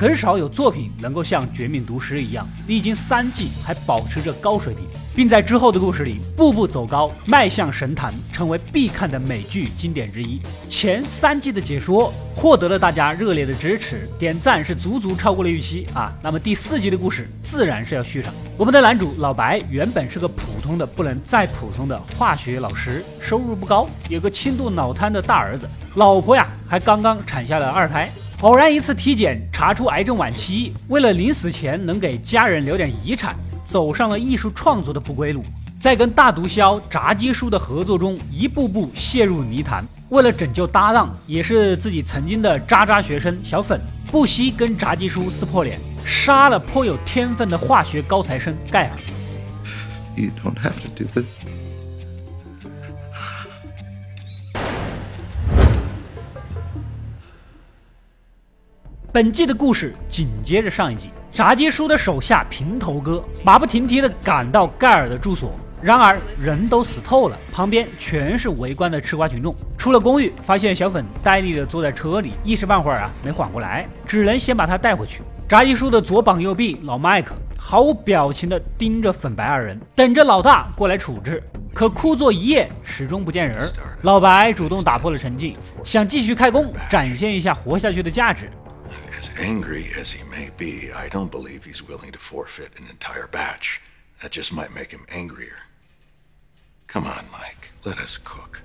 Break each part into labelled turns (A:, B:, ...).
A: 很少有作品能够像《绝命毒师》一样，历经三季还保持着高水平，并在之后的故事里步步走高，迈向神坛，成为必看的美剧经典之一。前三季的解说获得了大家热烈的支持，点赞是足足超过了预期啊！那么第四季的故事自然是要续上。我们的男主老白原本是个普通的不能再普通的化学老师，收入不高，有个轻度脑瘫的大儿子，老婆呀还刚刚产下了二胎。偶然一次体检查出癌症晚期，为了临死前能给家人留点遗产，走上了艺术创作的不归路。在跟大毒枭炸鸡叔的合作中，一步步陷入泥潭。为了拯救搭档，也是自己曾经的渣渣学生小粉，不惜跟炸鸡叔撕破脸，杀了颇有天分的化学高材生盖尔。
B: You don't have to do this.
A: 本季的故事紧接着上一集，炸鸡叔的手下平头哥马不停蹄地赶到盖尔的住所，然而人都死透了，旁边全是围观的吃瓜群众。出了公寓，发现小粉呆立地坐在车里，一时半会儿啊没缓过来，只能先把他带回去。炸鸡叔的左膀右臂老麦克毫无表情地盯着粉白二人，等着老大过来处置。可枯坐一夜，始终不见人。老白主动打破了沉寂，想继续开工，展现一下活下去的价值。
C: As angry as he may be, I don't believe he's willing to forfeit an entire batch. That just might make him angrier. Come on, Mike, let us cook.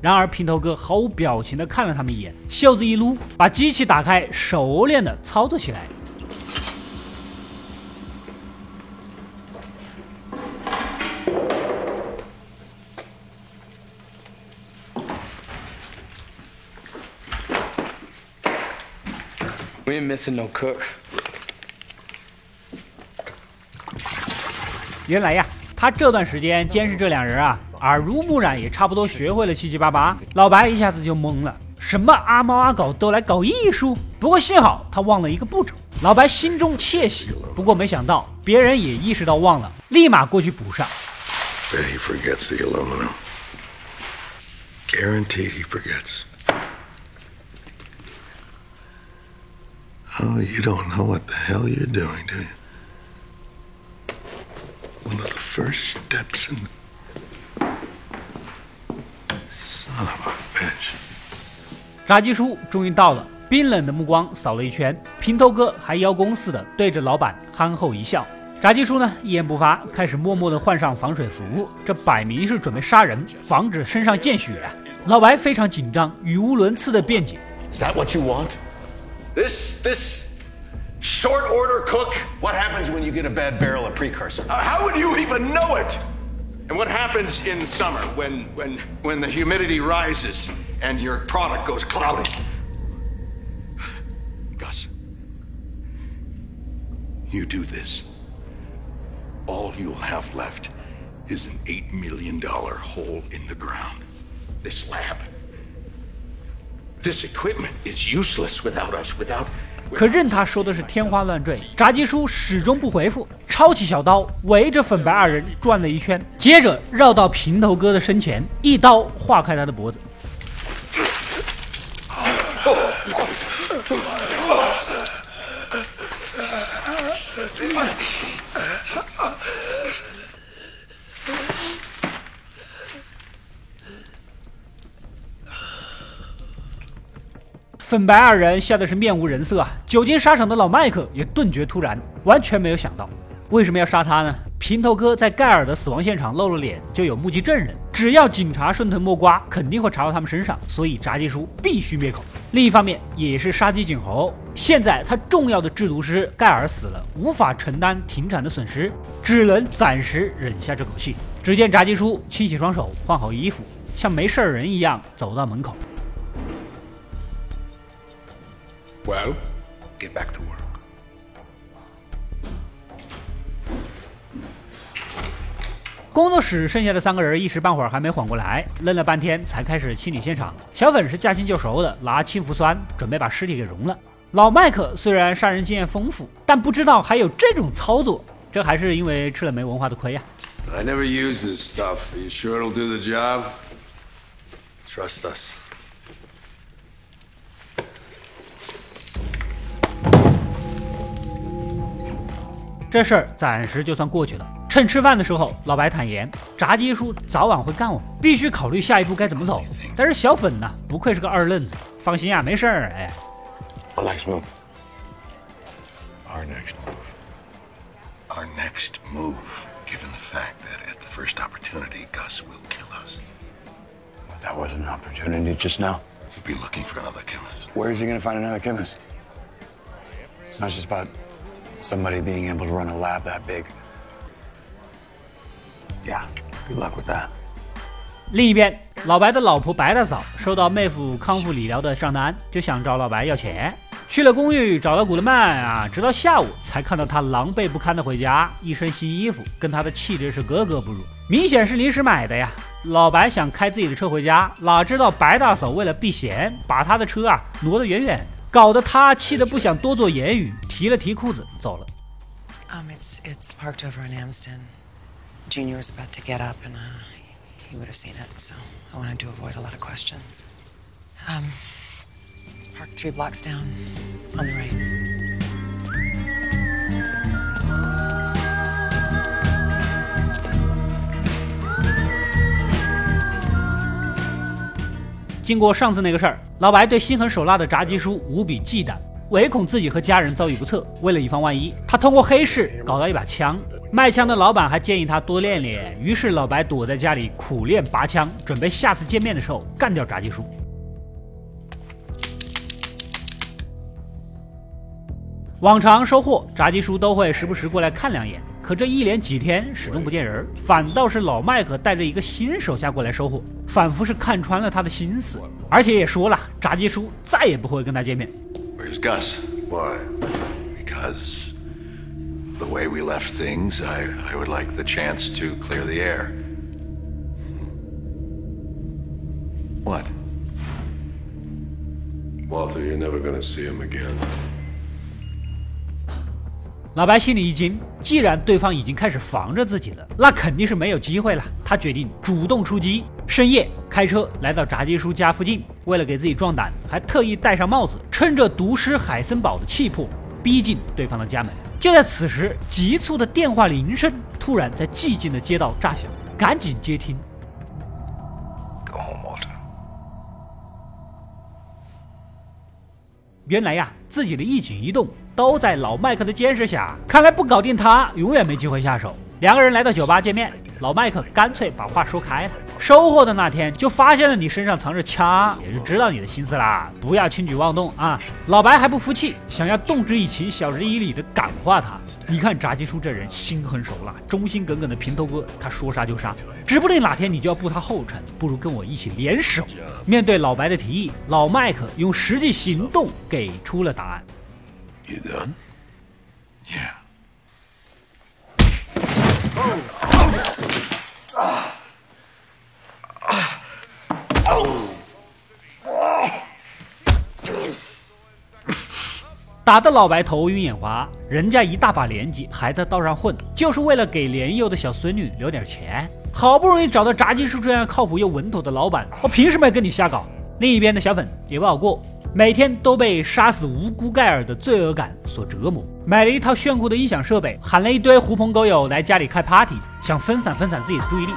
A: 然而，平头哥毫无表情地看了他们一眼，袖子一撸，把机器打开，熟练地操作起来。
D: We ain't missing no cook.
A: 原来呀，他这段时间监视这两人啊，耳濡目染，也差不多学会了七七八八。老白一下子就懵了，什么阿猫阿狗都来搞艺术？不过幸好他忘了一个步骤。老白心中窃喜，不过没想到别人也意识到忘了，立马过去补上。
C: Bet he forgets the aluminum. Guaranteed he forgets. Oh, you don't know what the hell you're doing, do you? One of the first steps in. Son of a bitch.
A: 炸鸡叔终于到了，冰冷的目光扫了一圈，平头哥还邀功似的对着老板憨厚一笑。炸鸡叔呢一言不发，开始默默的换上防水服，这摆明是准备杀人，防止身上见血啊！老白非常紧张，语无伦次的辩解。
E: Is that what you want? This this short order cook?
F: What happens when you get a bad barrel of precursor?
E: Uh, how would you even know it? And what happens in summer when when when the humidity rises and your product goes cloudy? Gus, you do this. All you'll have left is an eight million dollar hole in the ground. This lab. This equipment is useless without us. Without
A: 可任他说的是天花乱坠，炸鸡叔始终不回复，抄起小刀围着粉白二人转了一圈，接着绕到平头哥的身前，一刀划开他的脖子。粉白二人吓得是面无人色啊！久经沙场的老麦克也顿觉突然，完全没有想到为什么要杀他呢？平头哥在盖尔的死亡现场露了脸，就有目击证人，只要警察顺藤摸瓜，肯定会查到他们身上，所以炸鸡叔必须灭口。另一方面，也是杀鸡儆猴，现在他重要的制毒师盖尔死了，无法承担停产的损失，只能暂时忍下这口气。只见炸鸡叔清洗双手，换好衣服，像没事人一样走到门口。
E: Well, get back to work.
A: 工作室剩下的三个人一时半会儿还没缓过来，愣了半天才开始清理现场。小粉是驾轻就熟的，拿氢氟酸准备把尸体给融了。老麦克虽然杀人经验丰富，但不知道还有这种操作，这还是因为吃了没文化的亏呀、
G: I never use this stuff. Are you sure it'll do the job?
C: Trust us.
A: 这事儿暂时就算过去了。趁吃饭的时候，老白坦言，炸鸡叔早晚会干我，必须考虑下一步该怎么走。但是小粉呢，不愧是个二愣子，放心啊，没事儿。哎
F: ，Our next move.
C: Our next move. Our next move. Given the fact that at the first opportunity, Gus will kill us.
F: That wasn't an opportunity just now.
C: He'll be looking for another chemist.
F: Where is he going to find another chemist? It's not just about somebody being able to run a lab that big. Yeah, good luck with that.
A: 另一边，老白的老婆白大嫂收到妹夫康复理疗的账单，就想找老白要钱。去了公寓，找到古德曼啊，直到下午才看到他狼狈不堪的回家，一身新衣服，跟他的气质是格格不入，明显是临时买的呀。老白想开自己的车回家，哪知道白大嫂为了避嫌，把他的车啊挪得远远的，搞得他气得不想多做言语，提了提裤子走了。
H: Um, it's it's parked over in Amsden. Junior was about to get up, and uh, he would have seen it, so I wanted to avoid a lot of questions. Um, it's parked three blocks down on the right.
A: 经过上次那个事儿，老白对心狠手辣的炸鸡叔无比忌惮，唯恐自己和家人遭遇不测。为了以防万一，他通过黑市搞到一把枪。卖枪的老板还建议他多练练，于是老白躲在家里苦练拔枪，准备下次见面的时候干掉炸鸡叔。往常收货，炸鸡叔都会时不时过来看两眼，可这一连几天始终不见人，反倒是老麦克带着一个新手下过来收货，仿佛是看穿了他的心思，而且也说了，炸鸡叔再也不会跟他见面。
C: Where's Gus?
G: Why?
C: Because the way we left things, I, I would like the chance to clear the air. What?
G: Walter, you're never gonna see him again.
A: 老白心里一惊，既然对方已经开始防着自己了，那肯定是没有机会了。他决定主动出击，深夜开车来到炸鸡叔家附近，为了给自己壮胆，还特意戴上帽子，趁着毒师海森堡的气魄，逼近对方的家门。就在此时，急促的电话铃声突然在寂静的街道炸响，赶紧接听。
C: Go home,
A: 原来呀，自己的一举一动都在老麦克的监视下，看来不搞定他，永远没机会下手。两个人来到酒吧见面，老麦克干脆把话说开了。收货的那天就发现了你身上藏着枪，也就知道你的心思啦，不要轻举妄动啊！老白还不服气，想要动之以情，晓之以理的感化他。你看炸鸡叔这人心狠手辣，忠心耿耿的平头哥，他说杀就杀，指不定哪天你就要步他后尘，不如跟我一起联手。面对老白的提议，老麦克用实际行动给出了答案。
C: You done? Yeah.
A: 打得老白头晕眼花，人家一大把年纪还在道上混，就是为了给年幼的小孙女留点钱。好不容易找到炸鸡叔这样靠谱又稳妥的老板，我凭什么要跟你瞎搞？另一边的小粉也不好过，每天都被杀死无辜盖尔的罪恶感所折磨，买了一套炫酷的音响设备，喊了一堆狐朋狗友来家里开 party，想分散分散自己的注意力。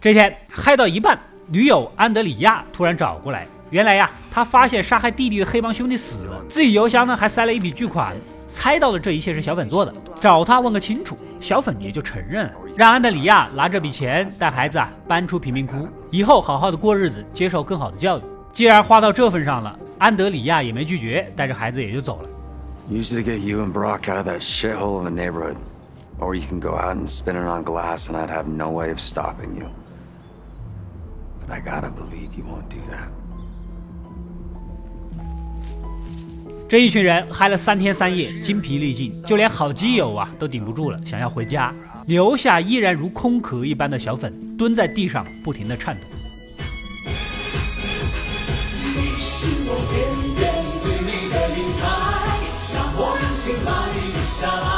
A: 这天嗨到一半，女友安德里亚突然找过来。原来呀，他发现杀害弟弟的黑帮兄弟死了，自己邮箱呢还塞了一笔巨款，猜到了这一切是小粉做的，找他问个清楚。小粉也就承认了，让安德里亚拿这笔钱带孩子啊搬出贫民窟，以后好好的过日子，接受更好的教育。既然花到这份上了，安德里亚也没拒绝，带着孩子也就走了。
D: Use it to get you and Brock out of that shithole of a neighborhood. Or you can go out and spin it on glass and I'd have no way of stopping you. But I gotta believe you won't do that.
A: 这一群人嗨了三天三夜，精疲力尽，就连好基友啊都顶不住了，想要回家，留下依然如空壳一般的小粉蹲在地上，不停的颤抖。
I: 是我偏偏最美的云彩，让我用心把你留下来。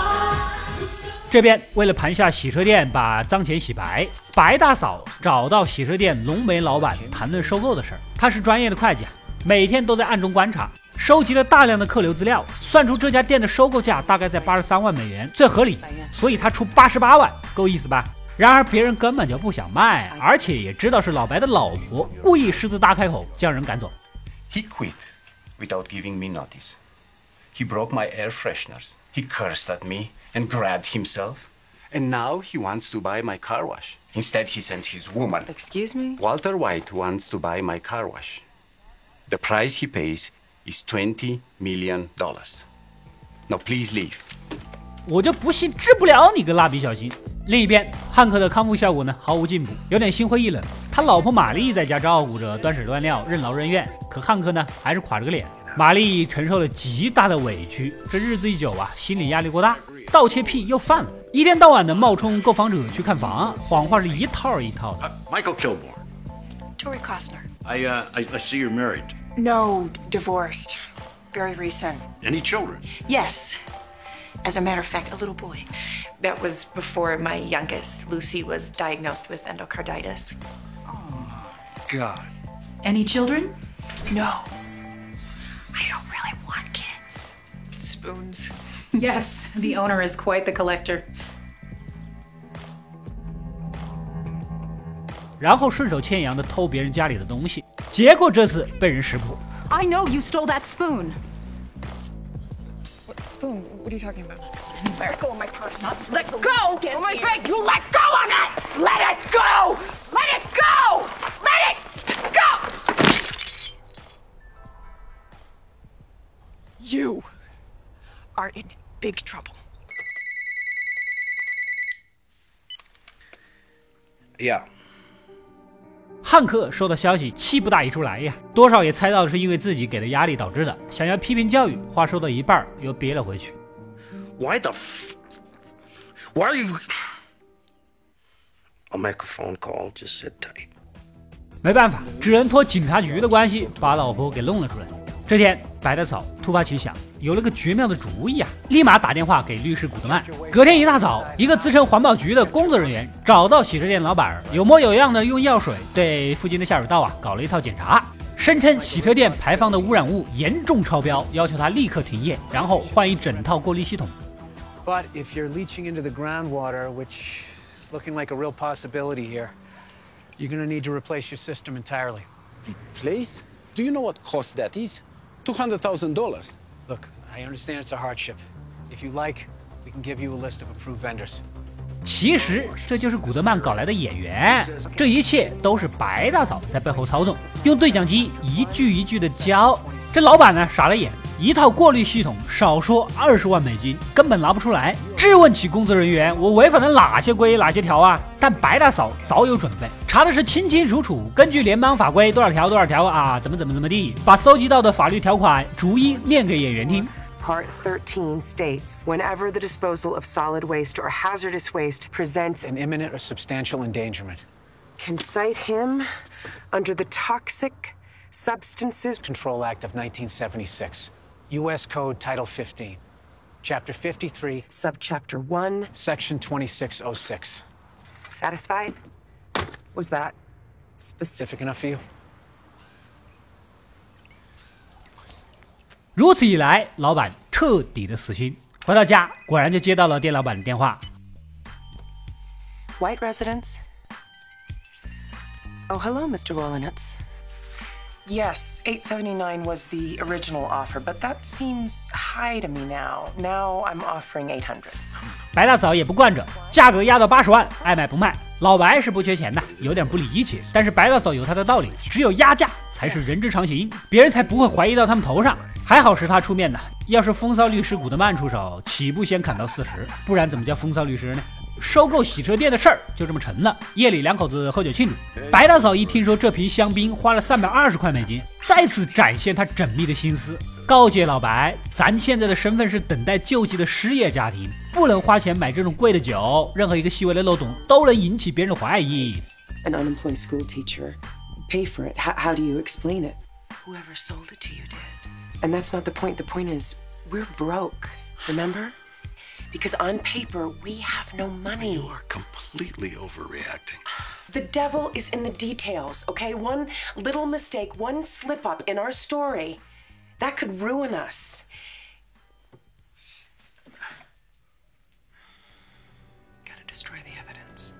A: 这边为了盘下洗车店，把脏钱洗白，白大嫂找到洗车店浓眉老板谈论收购的事儿。他是专业的会计，每天都在暗中观察，收集了大量的客流资料，算出这家店的收购价大概在八十三万美元，最合理，所以他出八十八万，够意思吧？然而别人根本就不想卖，而且也知道是老白的老婆，故意狮子大开口，将人赶走。
J: He quit without giving me notice. He broke my air fresheners. He cursed at me and grabbed himself. And now he wants to buy my car wash. Instead, he sends his woman.
H: Excuse me?
J: Walter White wants to buy my car wash. The price he pays is $20 million. dollars. Now, please leave.
A: 我就不信治不了你个蜡笔小新。另一边，汉克的康复效果呢毫无进步，有点心灰意冷。他老婆玛丽在家照顾着，端屎端尿，任劳任怨。可汉克呢，还是垮着个脸。玛丽承受了极大的委屈，这日子一久啊，心理压力过大，盗窃癖又犯了，一天到晚的冒充购房者去看房，谎话是一套一套的。
K: Michael Kilborn.
L: Tori Costner.
K: I, uh, I, I see you're married.
L: No, divorced. Very recent.
K: Any children?
L: Yes. As a matter of fact, a little boy. That was before my youngest, Lucy, was diagnosed with endocarditis.
K: God.
M: Any children?
L: No. I don't really want kids. Spoons.
M: Yes, the owner is quite the collector.
A: 然后顺手牵羊的偷别人家里的东西， 结果这次被人识破。
M: I know you stole that spoon.
L: What spoon? What are you talking about?
M: Let go of my purse. Let go of my drink. You let go of it. Let it go. Let it go. Let it go.
L: You are in big trouble.
J: Yeah.
A: 汉克收到消息，气不打一处来呀，多少也猜到是因为自己给的压力导致的，想要批评教育，话说到一半又憋了回去。
J: Why the f? Why are you? I'll make a phone call. Just sit tight.
A: 没办法，只能托警察局的关系把老婆给弄了出来。这天，白大嫂突发奇想，有了个绝妙的主意啊，立马打电话给律师古德曼。隔天一大早，一个自称环保局的工作人员找到洗车店老板，有模有样的用药水对附近的下水道啊搞了一套检查，声称洗车店排放的污染物严重超标，要求他立刻停业，然后换一整套过滤系统。
N: But if you're leaching into the groundwater, which is looking like a real possibility here, you're going to need to replace your system entirely.
O: Replace? Do you know what cost that is? $200,000.
N: Look, I understand it's a hardship. If you like, we can give you a list of approved vendors.
A: 其实这就是古德曼搞来的演员，这一切都是白大嫂在背后操纵，用对讲机一句一句的教。这老板呢傻了眼，一套过滤系统少说二十万美金，根本拿不出来。质问起工作人员，我违反了哪些规哪些条啊？但白大嫂早有准备，查的是清清楚楚，根据联邦法规多少条多少条啊，怎么怎么怎么地，把搜集到的法律条款逐一念给演员听。
P: Part 13 states whenever the disposal of solid waste or hazardous waste presents
N: An imminent or substantial endangerment.
P: can cite him under the Toxic Substances
N: Control Act of 1976. U.S. Code Title 15. Chapter 53.
P: Subchapter 1.
N: Section 2606.
P: Satisfied? Was that specific
N: enough for you?
A: 如此一来，老板彻底的死心。回到家，果然就接到了店老板的电话。
P: White residence? Oh, hello, Mr. Wollenitz. Yes, 879 was the original offer, but that seems high to me now. Now I'm offering 800.
A: 白大嫂也不惯着，价格压到八十万，爱卖不卖。老白是不缺钱的，有点不理解，但是白大嫂有她的道理，只有压价才是人之常情，别人才不会怀疑到他们头上。还好是他出面的，要是风骚律师古德曼出手，起步先砍到四十，不然怎么叫风骚律师呢？收购洗车店的事儿就这么成了。夜里两口子喝酒庆祝，白大嫂一听说这瓶香槟花了三百二十块美金，再次展现她缜密的心思，告诫老白，咱现在的身份是等待救济的失业家庭，不能花钱买这种贵的酒，任何一个细微的漏洞都能引起别人的怀疑。
P: An unemployed school teacher. Pay for it. How, how do you explain it? Whoever sold it to you did. And that's not the point. The point is, we're broke. Remember? Because on paper, we have no money.
C: You are completely overreacting.
P: The devil is in the details, okay? One little mistake, one slip up in our story, that could ruin us. Gotta destroy the evidence.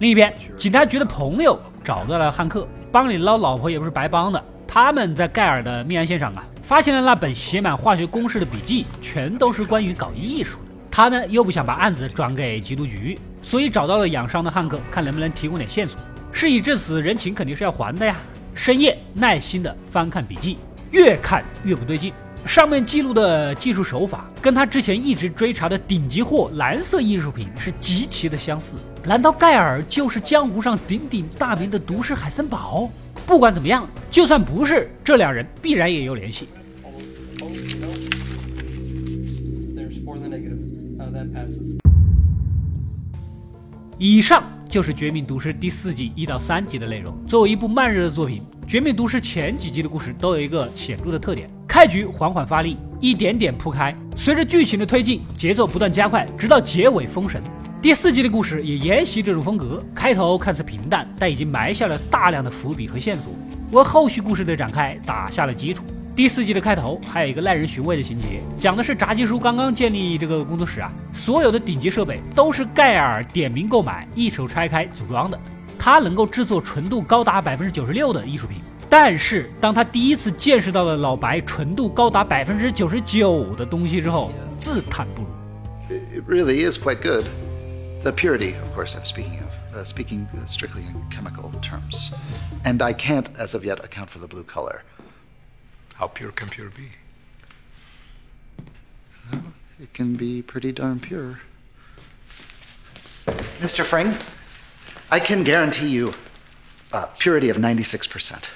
A: 另一边，警察局的朋友找到了汉克，帮你捞老婆也不是白帮的。他们在盖尔的命案现场啊， 发现了那本写满化学公式的笔记，全都是关于搞艺术的。他呢又不想把案子转给缉毒局，所以找到了养伤的汉克，看能不能提供点线索。事已至此，人情肯定是要还的呀。深夜耐心的翻看笔记，越看越不对劲。上面记录的技术手法，跟他之前一直追查的顶级货蓝色艺术品是极其的相似。难道盖尔就是江湖上鼎鼎大名的毒师海森堡？不管怎么样，就算不是，这两人必然也有联系。以上就是《绝命毒师》第四季一到三集的内容。作为一部慢热的作品，《绝命毒师》前几集的故事都有一个显著的特点：开局缓缓发力，一点点铺开，随着剧情的推进，节奏不断加快，直到结尾封神。第四集的故事也沿袭这种风格，开头看似平淡，但已经埋下了大量的伏笔和线索，为后续故事的展开打下了基础。第四季的开头还有一个耐人寻味的情节，讲的是炸鸡叔刚刚建立这个工作室啊，所有的顶级设备都是盖尔点名购买，一手拆开组装的。他能够制作纯度高达百分之九十六的艺术品，但是当他第一次见识到了老白纯度高达百分之九十九的东西之后，自叹不如。
B: It really is quite good. The purity, of course, I'm speaking of, uh, speaking strictly in chemical terms. And I can't, as of yet, account for the blue color.
E: How pure can pure be?
B: Well, it can be pretty darn pure. Mr. Fring, I can guarantee you uh, purity of 96%.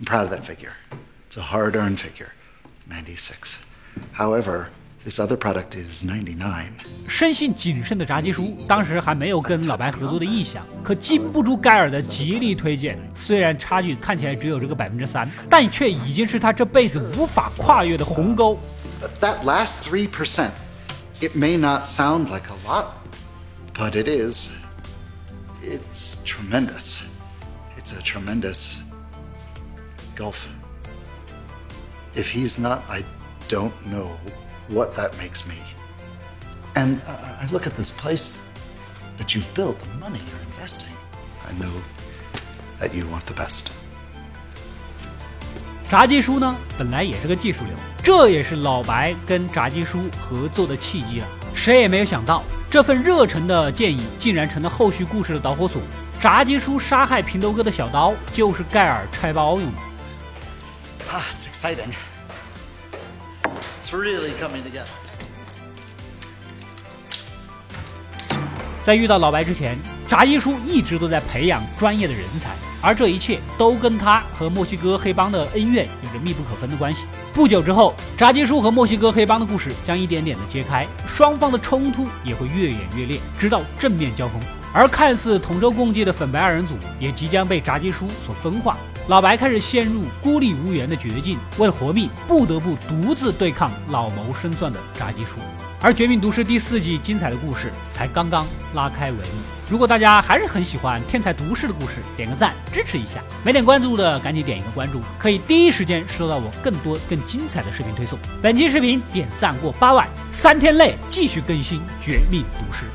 B: I'm proud of that figure. It's a hard earned figure 96. However, this other product is 99.
A: 生性谨慎的炸鸡叔当时还没有跟老白合作的意向，可经不住盖尔的极力推荐。虽然差距看起来只有这个百分之三，但却已经是他这辈子无法跨越的鸿沟。
B: That last 3%, it may not sound like a lot, but it is. It's tremendous. It's a tremendous gulf. If he's not, I don't know what that makes me. And uh, I look at this place that you've built, the money you're investing. I know that you want the best.
A: 炸鸡叔呢，本来也是个技术流，这也是老白跟炸鸡叔合作的契机啊。谁也没有想到，这份热忱的建议竟然成了后续故事的导火索。炸鸡叔杀害平头哥的小刀，就是盖尔拆包用的。
B: Ah, it's exciting. It's really coming together.
A: 在遇到老白之前，炸鸡叔一直都在培养专业的人才，而这一切都跟他和墨西哥黑帮的恩怨有着密不可分的关系。不久之后，炸鸡叔和墨西哥黑帮的故事将一点点的揭开，双方的冲突也会越演越烈，直到正面交锋。而看似同舟共济的粉白二人组也即将被炸鸡叔所分化，老白开始陷入孤立无援的绝境，为了活命，不得不独自对抗老谋深算的炸鸡叔。而《绝命毒师》第四季精彩的故事才刚刚拉开帷幕。如果大家还是很喜欢天才毒师的故事，点个赞支持一下。没点关注的赶紧点一个关注，可以第一时间收到我更多更精彩的视频推送。本期视频点赞过八万，三天内继续更新《绝命毒师》。